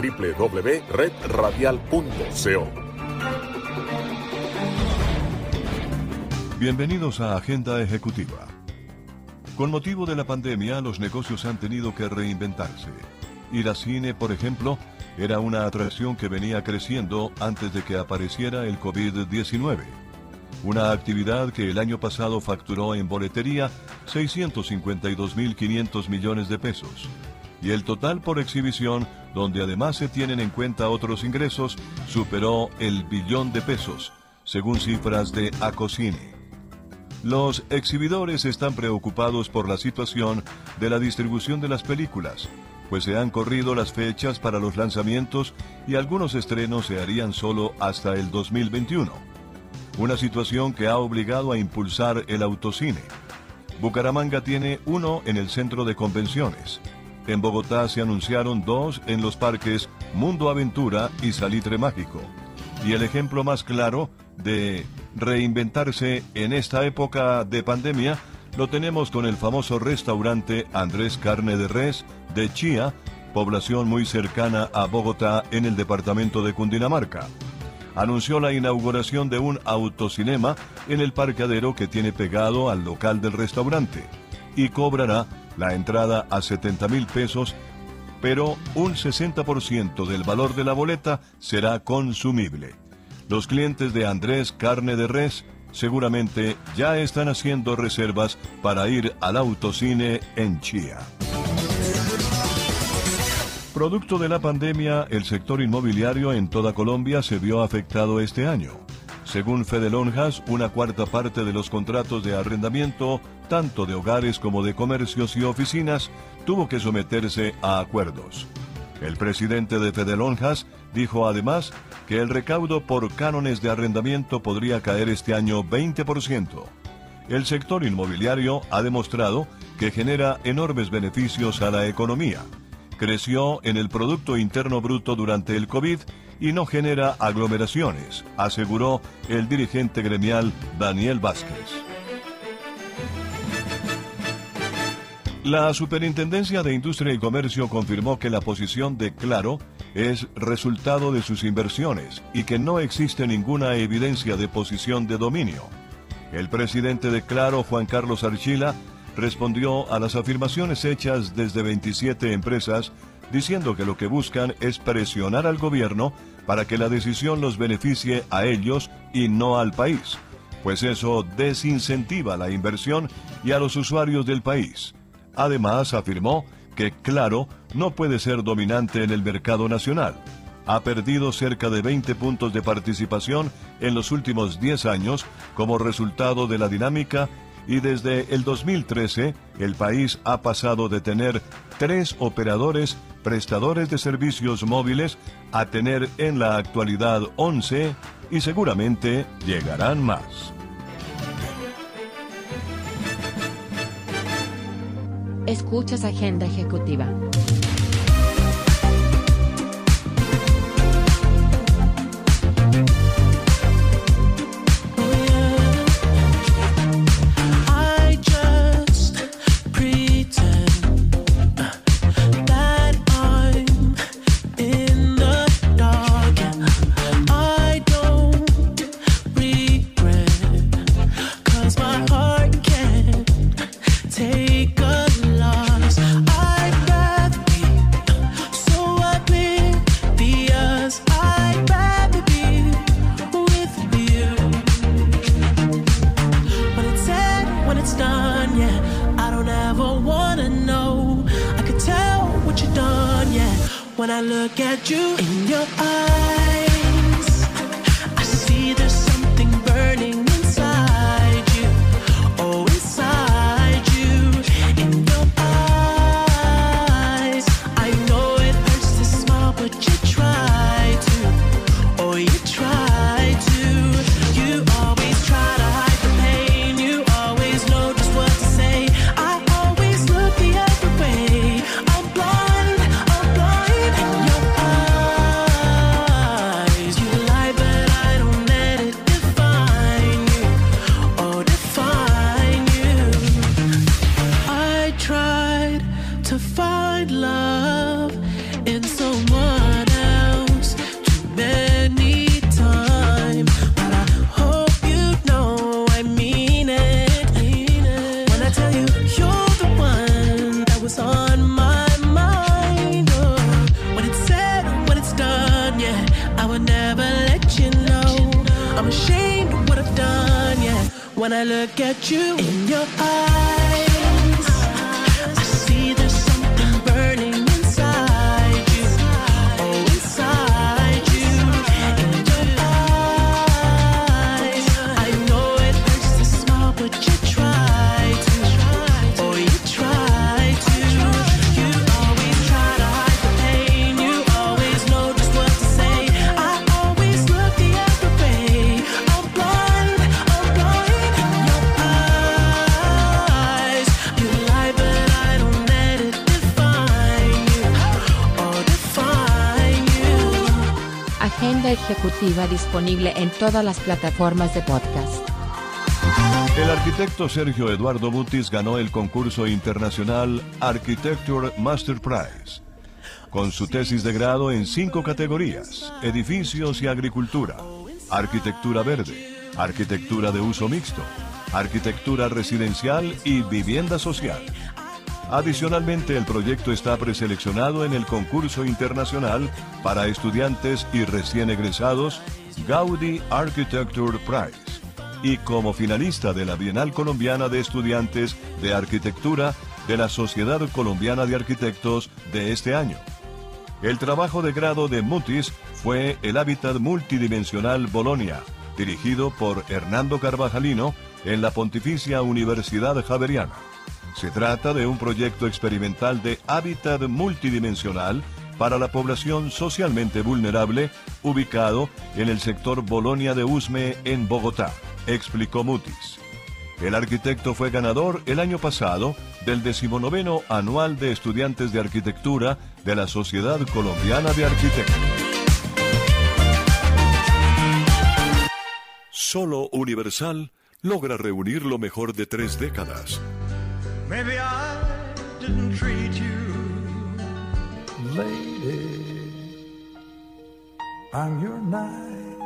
www.redradial.co. Bienvenidos a Agenda Ejecutiva. Con motivo de la pandemia, los negocios han tenido que reinventarse. Ir al cine, por ejemplo, era una atracción que venía creciendo antes de que apareciera el COVID-19. Una actividad que el año pasado facturó en boletería 652.500 millones de pesos. Y el total por exhibición, donde además se tienen en cuenta otros ingresos, superó el billón de pesos, según cifras de Acocine. Los exhibidores están preocupados por la situación de la distribución de las películas, pues se han corrido las fechas para los lanzamientos y algunos estrenos se harían solo hasta el 2021. Una situación que ha obligado a impulsar el autocine. Bucaramanga tiene uno en el centro de convenciones. En Bogotá se anunciaron dos en los parques Mundo Aventura y Salitre Mágico. Y el ejemplo más claro de reinventarse en esta época de pandemia lo tenemos con el famoso restaurante Andrés Carne de Res de Chía, población muy cercana a Bogotá en el departamento de Cundinamarca. Anunció la inauguración de un autocinema en el parqueadero que tiene pegado al local del restaurante y cobrará la entrada a 70 mil pesos, pero un 60% del valor de la boleta será consumible. Los clientes de Andrés Carne de Res seguramente ya están haciendo reservas para ir al autocine en Chía. Producto de la pandemia, el sector inmobiliario en toda Colombia se vio afectado este año. Según Fede Lonjas, una cuarta parte de los contratos de arrendamiento, tanto de hogares como de comercios y oficinas, tuvo que someterse a acuerdos. El presidente de Fede Lonjas dijo además que el recaudo por cánones de arrendamiento podría caer este año 20%. El sector inmobiliario ha demostrado que genera enormes beneficios a la economía. Creció en el Producto Interno Bruto durante el COVID y no genera aglomeraciones, aseguró el dirigente gremial Daniel Vázquez. La Superintendencia de Industria y Comercio confirmó que la posición de Claro es resultado de sus inversiones y que no existe ninguna evidencia de posición de dominio. El presidente de Claro, Juan Carlos Archila, respondió a las afirmaciones hechas desde 27 empresas diciendo que lo que buscan es presionar al gobierno para que la decisión los beneficie a ellos y no al país, pues eso desincentiva la inversión y a los usuarios del país. Además, afirmó que Claro no puede ser dominante en el mercado nacional. Ha perdido cerca de 20 puntos de participación en los últimos 10 años como resultado de la dinámica y desde el 2013 el país ha pasado de tener tres operadores prestadores de servicios móviles a tener en la actualidad 11 y seguramente llegarán más. Escuchas Agenda Ejecutiva. yeah. I don't ever wanna know. I could tell what you've done, yeah. When I look at you in your eyes. You disponible en todas las plataformas de podcast. El arquitecto Sergio Eduardo Butis ganó el concurso internacional Architecture Master Prize con su tesis de grado en cinco categorías, edificios y agricultura, arquitectura verde, arquitectura de uso mixto, arquitectura residencial y vivienda social. Adicionalmente, el proyecto está preseleccionado en el concurso internacional para estudiantes y recién egresados Gaudi Architecture Prize y como finalista de la Bienal Colombiana de Estudiantes de Arquitectura de la Sociedad Colombiana de Arquitectos de este año. El trabajo de grado de Mutis fue el hábitat multidimensional Bolonia, dirigido por Hernando Carvajalino en la Pontificia Universidad Javeriana. Se trata de un proyecto experimental de hábitat multidimensional para la población socialmente vulnerable ubicado en el sector Bolonia de Usme en Bogotá, explicó Mutis. El arquitecto fue ganador el año pasado del decimonoveno anual de estudiantes de arquitectura de la Sociedad Colombiana de Arquitectos. Solo Universal logra reunir lo mejor de tres décadas. Maybe I didn't treat you Lady, I'm your knight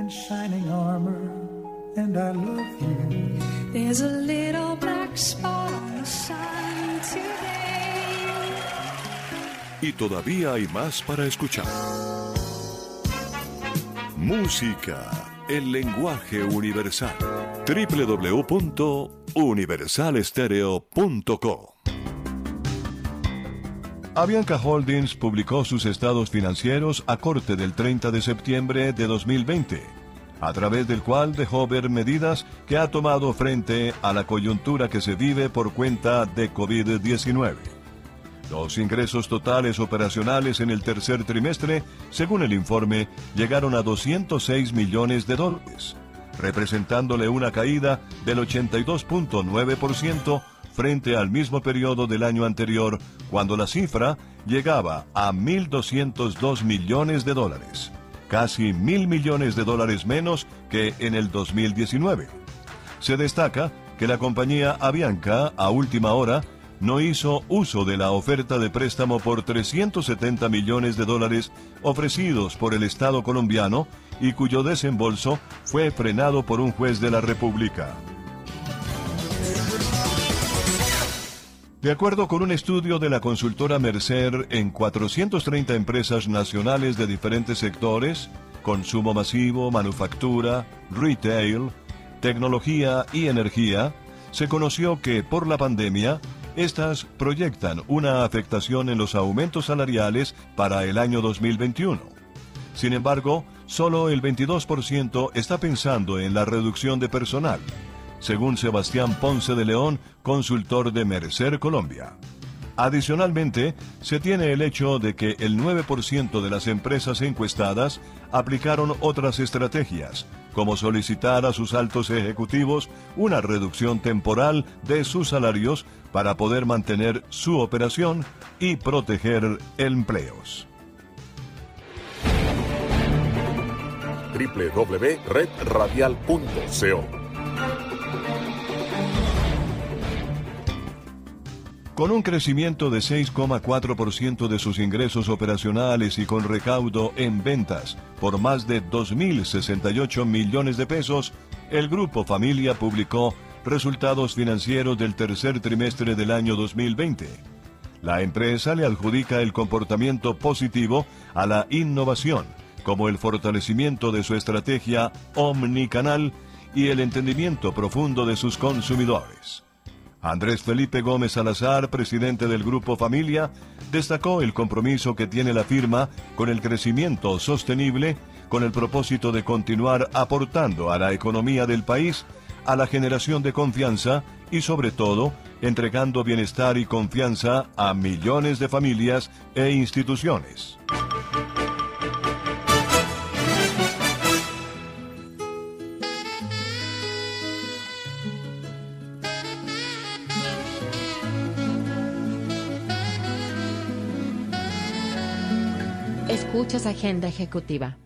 in shining armor, and I love you. There's a little black spot on the sun today. Y todavía hay más para escuchar. Música, el lenguaje universal. www.universalestereo.com Avianca Holdings publicó sus estados financieros a corte del 30 de septiembre de 2020, a través del cual dejó ver medidas que ha tomado frente a la coyuntura que se vive por cuenta de COVID-19. Los ingresos totales operacionales en el tercer trimestre, según el informe, llegaron a 206 millones de dólares, representándole una caída del 82.9% frente al mismo periodo del año anterior, cuando la cifra llegaba a 1.202 millones de dólares, casi mil millones de dólares menos que en el 2019. Se destaca que la compañía Avianca, a última hora, no hizo uso de la oferta de préstamo por 370 millones de dólares ofrecidos por el Estado colombiano y cuyo desembolso fue frenado por un juez de la República. De acuerdo con un estudio de la consultora Mercer en 430 empresas nacionales de diferentes sectores, consumo masivo, manufactura, retail, tecnología y energía, se conoció que por la pandemia, estas proyectan una afectación en los aumentos salariales para el año 2021. Sin embargo, solo el 22% está pensando en la reducción de personal según Sebastián Ponce de León, consultor de Mercer Colombia. Adicionalmente, se tiene el hecho de que el 9% de las empresas encuestadas aplicaron otras estrategias, como solicitar a sus altos ejecutivos una reducción temporal de sus salarios para poder mantener su operación y proteger empleos. www.redradial.co Con un crecimiento de 6,4% de sus ingresos operacionales y con recaudo en ventas por más de 2.068 millones de pesos, el Grupo Familia publicó resultados financieros del tercer trimestre del año 2020. La empresa le adjudica el comportamiento positivo a la innovación, como el fortalecimiento de su estrategia omnicanal y el entendimiento profundo de sus consumidores. Andrés Felipe Gómez Salazar, presidente del Grupo Familia, destacó el compromiso que tiene la firma con el crecimiento sostenible con el propósito de continuar aportando a la economía del país, a la generación de confianza y sobre todo entregando bienestar y confianza a millones de familias e instituciones. Escuchas Agenda Ejecutiva.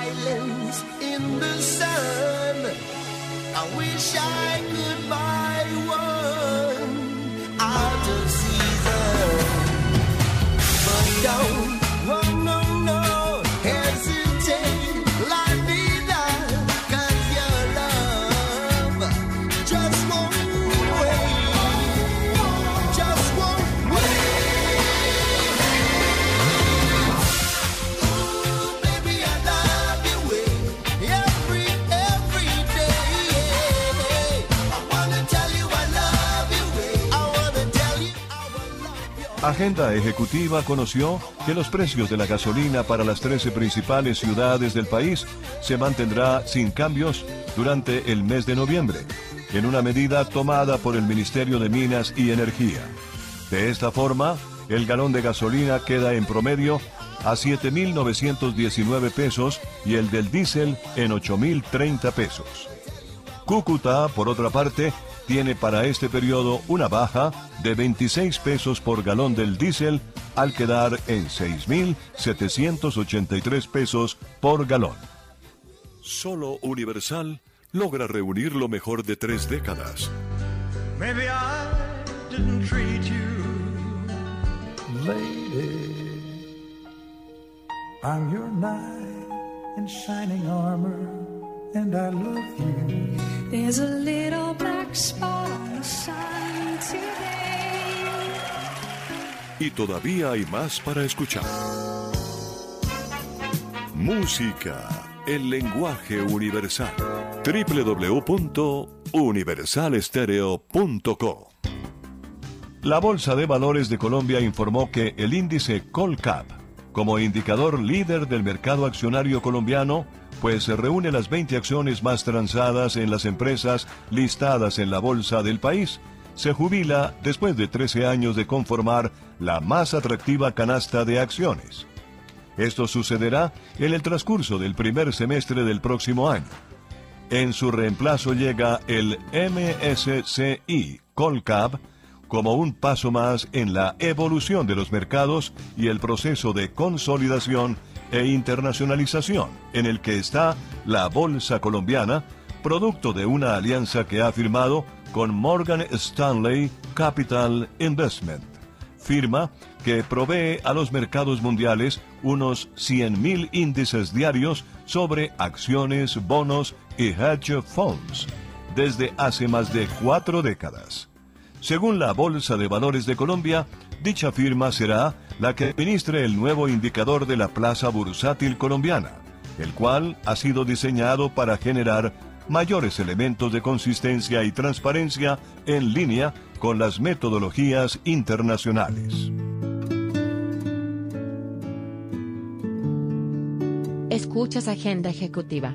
Islands in the sun. I wish I could buy one out of season. But don't, Agenda Ejecutiva conoció que los precios de la gasolina para las 13 principales ciudades del país se mantendrá sin cambios durante el mes de noviembre, en una medida tomada por el Ministerio de Minas y Energía. De esta forma, el galón de gasolina queda en promedio a 7.919 pesos y el del diésel en 8.030 pesos. Cúcuta, por otra parte, tiene para este periodo una baja de 26 pesos por galón del diésel al quedar en 6.783 pesos por galón. Solo Universal logra reunir lo mejor de tres décadas. Maybe I didn't treat you Lady, I'm your knight in shining armor, and I love you. There's a little black Y todavía hay más para escuchar. Música, el lenguaje universal. www.universalstereo.co La Bolsa de Valores de Colombia informó que el índice Colcap, como indicador líder del mercado accionario colombiano, pues se reúne las 20 acciones más transadas en las empresas listadas en la bolsa del país, se jubila después de 13 años de conformar la más atractiva canasta de acciones. Esto sucederá en el transcurso del primer semestre del próximo año. En su reemplazo llega el MSCI Colcap como un paso más en la evolución de los mercados y el proceso de consolidación e internacionalización en el que está la Bolsa Colombiana, producto de una alianza que ha firmado con Morgan Stanley Capital Investment, firma que provee a los mercados mundiales unos 100.000 índices diarios sobre acciones, bonos y hedge funds desde hace más de cuatro décadas. Según la Bolsa de Valores de Colombia, dicha firma será la que administre el nuevo indicador de la plaza bursátil colombiana, el cual ha sido diseñado para generar mayores elementos de consistencia y transparencia en línea con las metodologías internacionales. Escuchas Agenda Ejecutiva.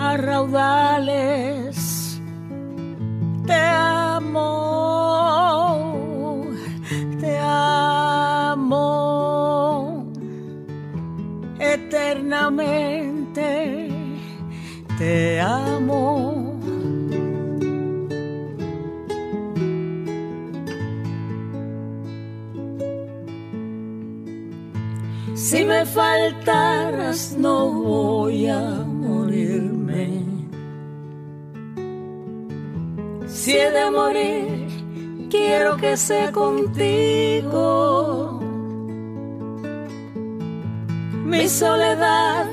a raudales. Te amo, te amo eternamente. Te amo. Si me faltaras no voy a morirme. Si de morir, quiero que sea contigo. Mi soledad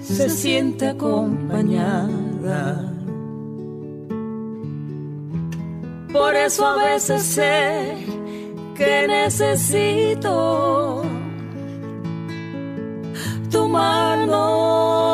se siente acompañada. Por eso a veces sé que necesito tu mano,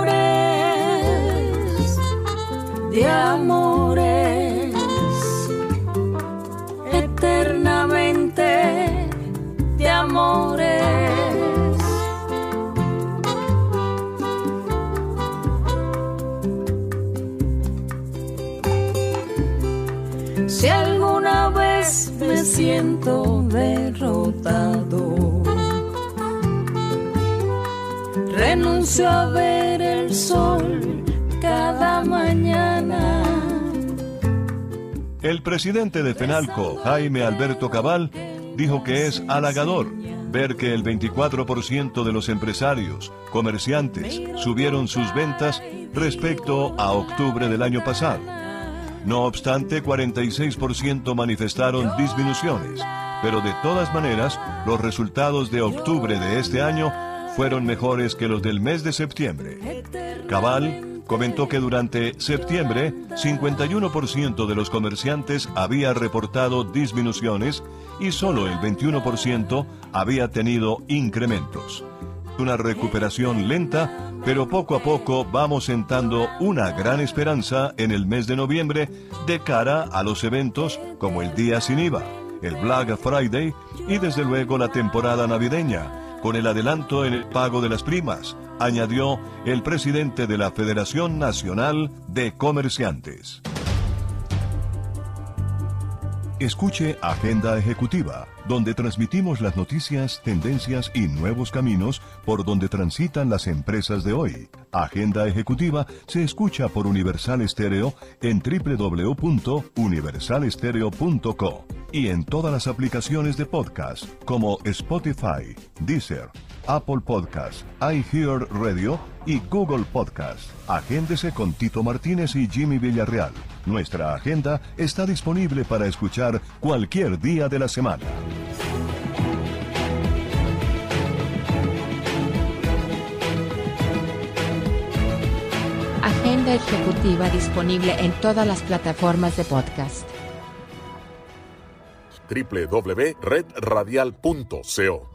renuncio a ver el sol cada mañana. El presidente de FENALCO, Jaime Alberto Cabal, dijo que es halagador ver que el 24% de los empresarios, comerciantes, subieron sus ventas respecto a octubre del año pasado. No obstante, 46% manifestaron disminuciones, pero de todas maneras, los resultados de octubre de este año fueron mejores que los del mes de septiembre. Cabal comentó que durante septiembre, 51% de los comerciantes había reportado disminuciones y solo el 21% había tenido incrementos. Una recuperación lenta, pero poco a poco vamos sentando una gran esperanza en el mes de noviembre de cara a los eventos como el Día Sin IVA, el Black Friday y desde luego la temporada navideña, con el adelanto en el pago de las primas, añadió el presidente de la Federación Nacional de Comerciantes. Escuche Agenda Ejecutiva, donde transmitimos las noticias, tendencias y nuevos caminos por donde transitan las empresas de hoy. Agenda Ejecutiva se escucha por Universal Estéreo en www.universalestereo.co y en todas las aplicaciones de podcast como Spotify, Deezer, Apple Podcast, iHear Radio y Google Podcast. Agéndese con Tito Martínez y Jimmy Villarreal. Nuestra agenda está disponible para escuchar cualquier día de la semana. Agenda ejecutiva disponible en todas las plataformas de podcast. www.redradial.co